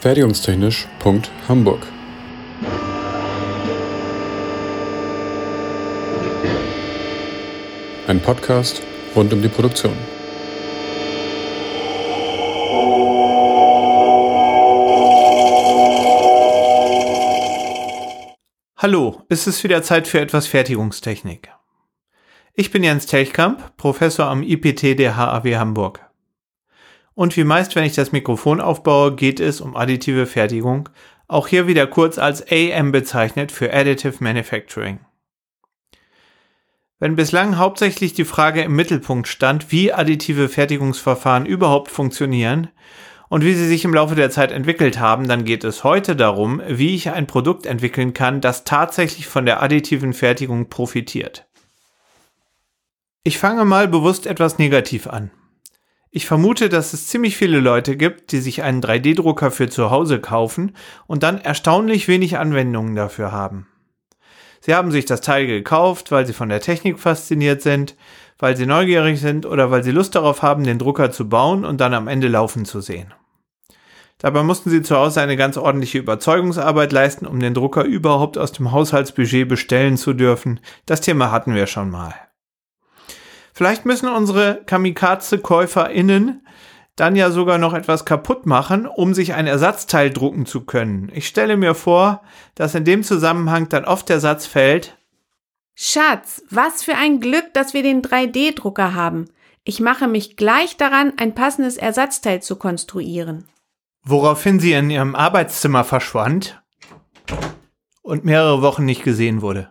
Fertigungstechnisch.hamburg Ein Podcast rund um die Produktion. Hallo, es ist wieder Zeit für etwas Fertigungstechnik. Ich bin Jens Telchkamp, Professor am IPT der HAW Hamburg. Und wie meist, wenn ich das Mikrofon aufbaue, geht es um additive Fertigung, auch hier wieder kurz als AM bezeichnet für Additive Manufacturing. Wenn bislang hauptsächlich die Frage im Mittelpunkt stand, wie additive Fertigungsverfahren überhaupt funktionieren und wie sie sich im Laufe der Zeit entwickelt haben, dann geht es heute darum, wie ich ein Produkt entwickeln kann, das tatsächlich von der additiven Fertigung profitiert. Ich fange mal bewusst etwas negativ an. Ich vermute, dass es ziemlich viele Leute gibt, die sich einen 3D-Drucker für zu Hause kaufen und dann erstaunlich wenig Anwendungen dafür haben. Sie haben sich das Teil gekauft, weil sie von der Technik fasziniert sind, weil sie neugierig sind oder weil sie Lust darauf haben, den Drucker zu bauen und dann am Ende laufen zu sehen. Dabei mussten sie zu Hause eine ganz ordentliche Überzeugungsarbeit leisten, um den Drucker überhaupt aus dem Haushaltsbudget bestellen zu dürfen. Das Thema hatten wir schon mal. Vielleicht müssen unsere Kamikaze-KäuferInnen dann ja sogar noch etwas kaputt machen, um sich ein Ersatzteil drucken zu können. Ich stelle mir vor, dass in dem Zusammenhang dann oft der Satz fällt, Schatz, was für ein Glück, dass wir den 3D-Drucker haben. Ich mache mich gleich daran, ein passendes Ersatzteil zu konstruieren. Woraufhin sie in ihrem Arbeitszimmer verschwand und mehrere Wochen nicht gesehen wurde.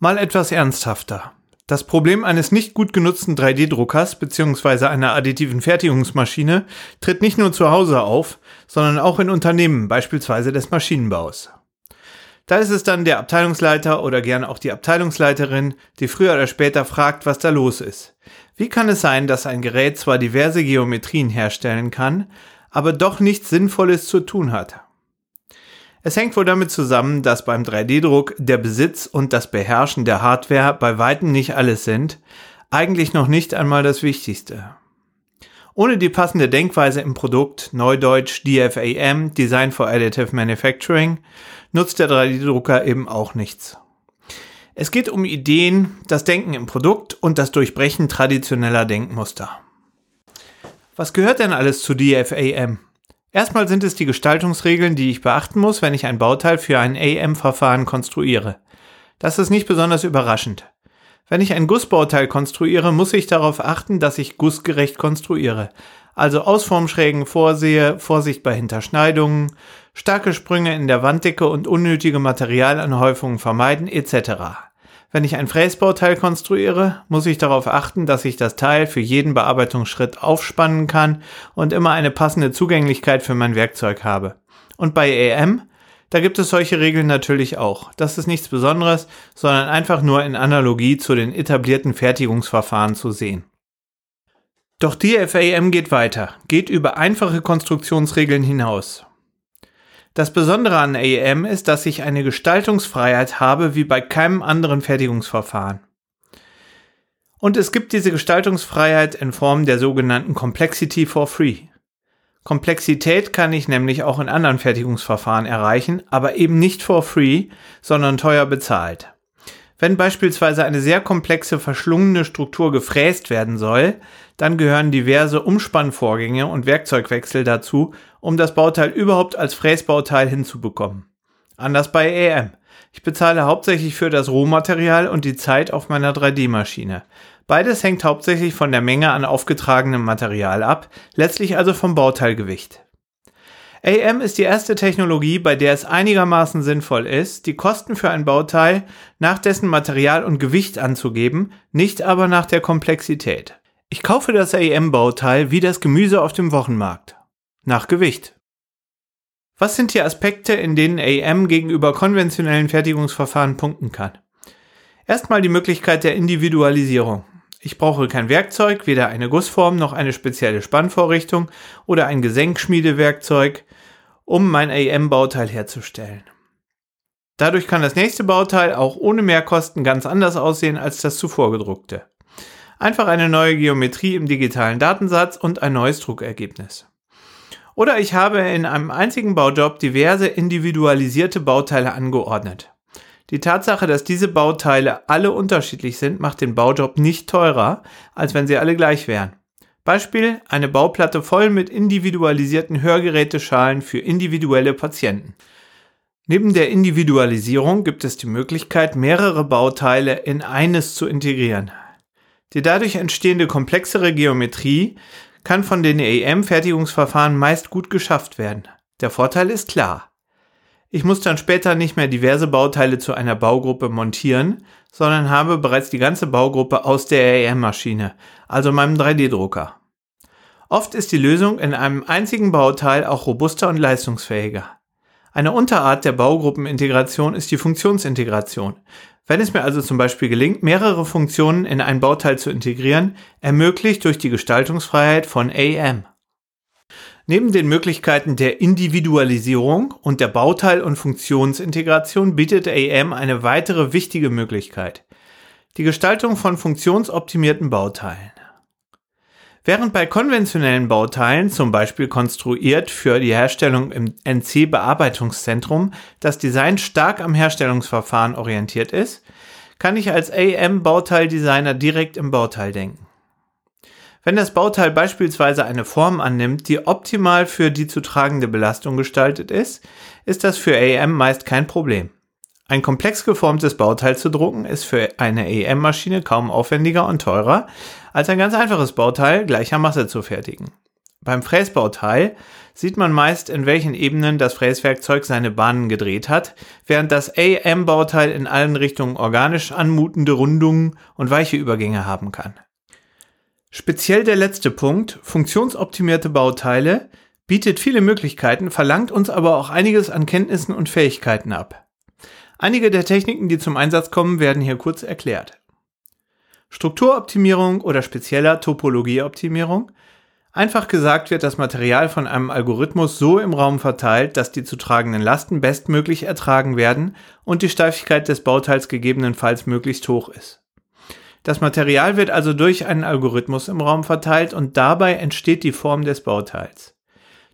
Mal etwas ernsthafter. Das Problem eines nicht gut genutzten 3D-Druckers bzw. einer additiven Fertigungsmaschine tritt nicht nur zu Hause auf, sondern auch in Unternehmen, beispielsweise des Maschinenbaus. Da ist es dann der Abteilungsleiter oder gern auch die Abteilungsleiterin, die früher oder später fragt, was da los ist. Wie kann es sein, dass ein Gerät zwar diverse Geometrien herstellen kann, aber doch nichts Sinnvolles zu tun hat? Es hängt wohl damit zusammen, dass beim 3D-Druck der Besitz und das Beherrschen der Hardware bei weitem nicht alles sind, eigentlich noch nicht einmal das Wichtigste. Ohne die passende Denkweise im Produkt, Neudeutsch DFAM, Design for Additive Manufacturing, nutzt der 3D-Drucker eben auch nichts. Es geht um Ideen, das Denken im Produkt und das Durchbrechen traditioneller Denkmuster. Was gehört denn alles zu DFAM? Erstmal sind es die Gestaltungsregeln, die ich beachten muss, wenn ich ein Bauteil für ein AM-Verfahren konstruiere. Das ist nicht besonders überraschend. Wenn ich ein Gussbauteil konstruiere, muss ich darauf achten, dass ich gussgerecht konstruiere. Also Ausformschrägen vorsehe, Vorsicht bei Hinterschneidungen, starke Sprünge in der Wanddicke und unnötige Materialanhäufungen vermeiden etc. Wenn ich ein Fräsbauteil konstruiere, muss ich darauf achten, dass ich das Teil für jeden Bearbeitungsschritt aufspannen kann und immer eine passende Zugänglichkeit für mein Werkzeug habe. Und bei AM, da gibt es solche Regeln natürlich auch. Das ist nichts Besonderes, sondern einfach nur in Analogie zu den etablierten Fertigungsverfahren zu sehen. Doch DFAM geht weiter, geht über einfache Konstruktionsregeln hinaus. Das Besondere an AEM ist, dass ich eine Gestaltungsfreiheit habe wie bei keinem anderen Fertigungsverfahren. Und es gibt diese Gestaltungsfreiheit in Form der sogenannten Complexity for Free. Komplexität kann ich nämlich auch in anderen Fertigungsverfahren erreichen, aber eben nicht for free, sondern teuer bezahlt. Wenn beispielsweise eine sehr komplexe verschlungene Struktur gefräst werden soll, dann gehören diverse Umspannvorgänge und Werkzeugwechsel dazu, um das Bauteil überhaupt als Fräsbauteil hinzubekommen. Anders bei EM. Ich bezahle hauptsächlich für das Rohmaterial und die Zeit auf meiner 3D-Maschine. Beides hängt hauptsächlich von der Menge an aufgetragenem Material ab, letztlich also vom Bauteilgewicht. AM ist die erste Technologie, bei der es einigermaßen sinnvoll ist, die Kosten für ein Bauteil nach dessen Material und Gewicht anzugeben, nicht aber nach der Komplexität. Ich kaufe das AM-Bauteil wie das Gemüse auf dem Wochenmarkt. Nach Gewicht. Was sind die Aspekte, in denen AM gegenüber konventionellen Fertigungsverfahren punkten kann? Erstmal die Möglichkeit der Individualisierung. Ich brauche kein Werkzeug, weder eine Gussform noch eine spezielle Spannvorrichtung oder ein Gesenkschmiedewerkzeug, um mein AM-Bauteil herzustellen. Dadurch kann das nächste Bauteil auch ohne Mehrkosten ganz anders aussehen als das zuvor gedruckte. Einfach eine neue Geometrie im digitalen Datensatz und ein neues Druckergebnis. Oder ich habe in einem einzigen Baujob diverse individualisierte Bauteile angeordnet. Die Tatsache, dass diese Bauteile alle unterschiedlich sind, macht den Baujob nicht teurer, als wenn sie alle gleich wären. Beispiel eine Bauplatte voll mit individualisierten Hörgeräteschalen für individuelle Patienten. Neben der Individualisierung gibt es die Möglichkeit, mehrere Bauteile in eines zu integrieren. Die dadurch entstehende komplexere Geometrie kann von den EM-Fertigungsverfahren meist gut geschafft werden. Der Vorteil ist klar. Ich muss dann später nicht mehr diverse Bauteile zu einer Baugruppe montieren, sondern habe bereits die ganze Baugruppe aus der EM-Maschine, also meinem 3D-Drucker. Oft ist die Lösung in einem einzigen Bauteil auch robuster und leistungsfähiger. Eine Unterart der Baugruppenintegration ist die Funktionsintegration. Wenn es mir also zum Beispiel gelingt, mehrere Funktionen in ein Bauteil zu integrieren, ermöglicht durch die Gestaltungsfreiheit von AM. Neben den Möglichkeiten der Individualisierung und der Bauteil- und Funktionsintegration bietet AM eine weitere wichtige Möglichkeit. Die Gestaltung von funktionsoptimierten Bauteilen. Während bei konventionellen Bauteilen, zum Beispiel konstruiert für die Herstellung im NC-Bearbeitungszentrum, das Design stark am Herstellungsverfahren orientiert ist, kann ich als AM-Bauteildesigner direkt im Bauteil denken. Wenn das Bauteil beispielsweise eine Form annimmt, die optimal für die zu tragende Belastung gestaltet ist, ist das für AM meist kein Problem. Ein komplex geformtes Bauteil zu drucken ist für eine AM-Maschine kaum aufwendiger und teurer, als ein ganz einfaches Bauteil gleicher Masse zu fertigen. Beim Fräsbauteil sieht man meist, in welchen Ebenen das Fräswerkzeug seine Bahnen gedreht hat, während das AM-Bauteil in allen Richtungen organisch anmutende Rundungen und weiche Übergänge haben kann. Speziell der letzte Punkt, funktionsoptimierte Bauteile, bietet viele Möglichkeiten, verlangt uns aber auch einiges an Kenntnissen und Fähigkeiten ab. Einige der Techniken, die zum Einsatz kommen, werden hier kurz erklärt. Strukturoptimierung oder spezieller Topologieoptimierung. Einfach gesagt wird das Material von einem Algorithmus so im Raum verteilt, dass die zu tragenden Lasten bestmöglich ertragen werden und die Steifigkeit des Bauteils gegebenenfalls möglichst hoch ist. Das Material wird also durch einen Algorithmus im Raum verteilt und dabei entsteht die Form des Bauteils.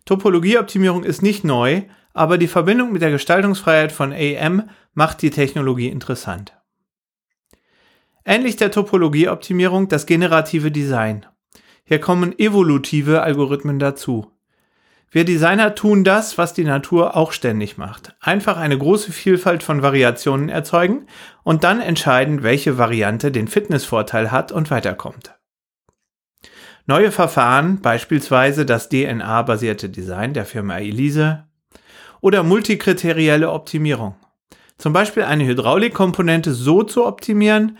Topologieoptimierung ist nicht neu, aber die Verbindung mit der Gestaltungsfreiheit von AM macht die Technologie interessant. Ähnlich der Topologieoptimierung das generative Design. Hier kommen evolutive Algorithmen dazu. Wir Designer tun das, was die Natur auch ständig macht. Einfach eine große Vielfalt von Variationen erzeugen und dann entscheiden, welche Variante den Fitnessvorteil hat und weiterkommt. Neue Verfahren, beispielsweise das DNA-basierte Design der Firma Elise oder multikriterielle Optimierung. Zum Beispiel eine Hydraulikkomponente so zu optimieren,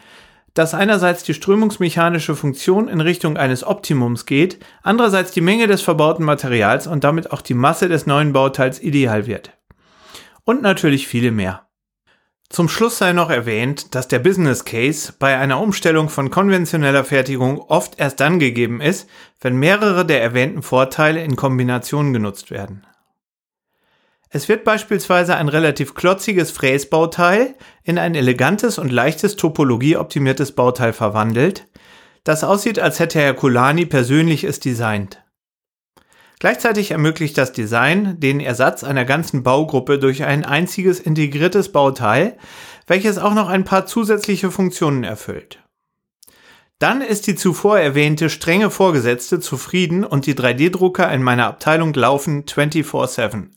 dass einerseits die strömungsmechanische Funktion in Richtung eines Optimums geht, andererseits die Menge des verbauten Materials und damit auch die Masse des neuen Bauteils ideal wird. Und natürlich viele mehr. Zum Schluss sei noch erwähnt, dass der Business Case bei einer Umstellung von konventioneller Fertigung oft erst dann gegeben ist, wenn mehrere der erwähnten Vorteile in Kombination genutzt werden. Es wird beispielsweise ein relativ klotziges Fräsbauteil in ein elegantes und leichtes topologieoptimiertes Bauteil verwandelt, das aussieht, als hätte Herr Kulani persönlich es designt. Gleichzeitig ermöglicht das Design den Ersatz einer ganzen Baugruppe durch ein einziges integriertes Bauteil, welches auch noch ein paar zusätzliche Funktionen erfüllt. Dann ist die zuvor erwähnte strenge Vorgesetzte zufrieden und die 3D-Drucker in meiner Abteilung laufen 24/7.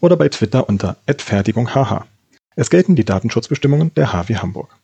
oder bei Twitter unter @fertigunghh. Es gelten die Datenschutzbestimmungen der HW Hamburg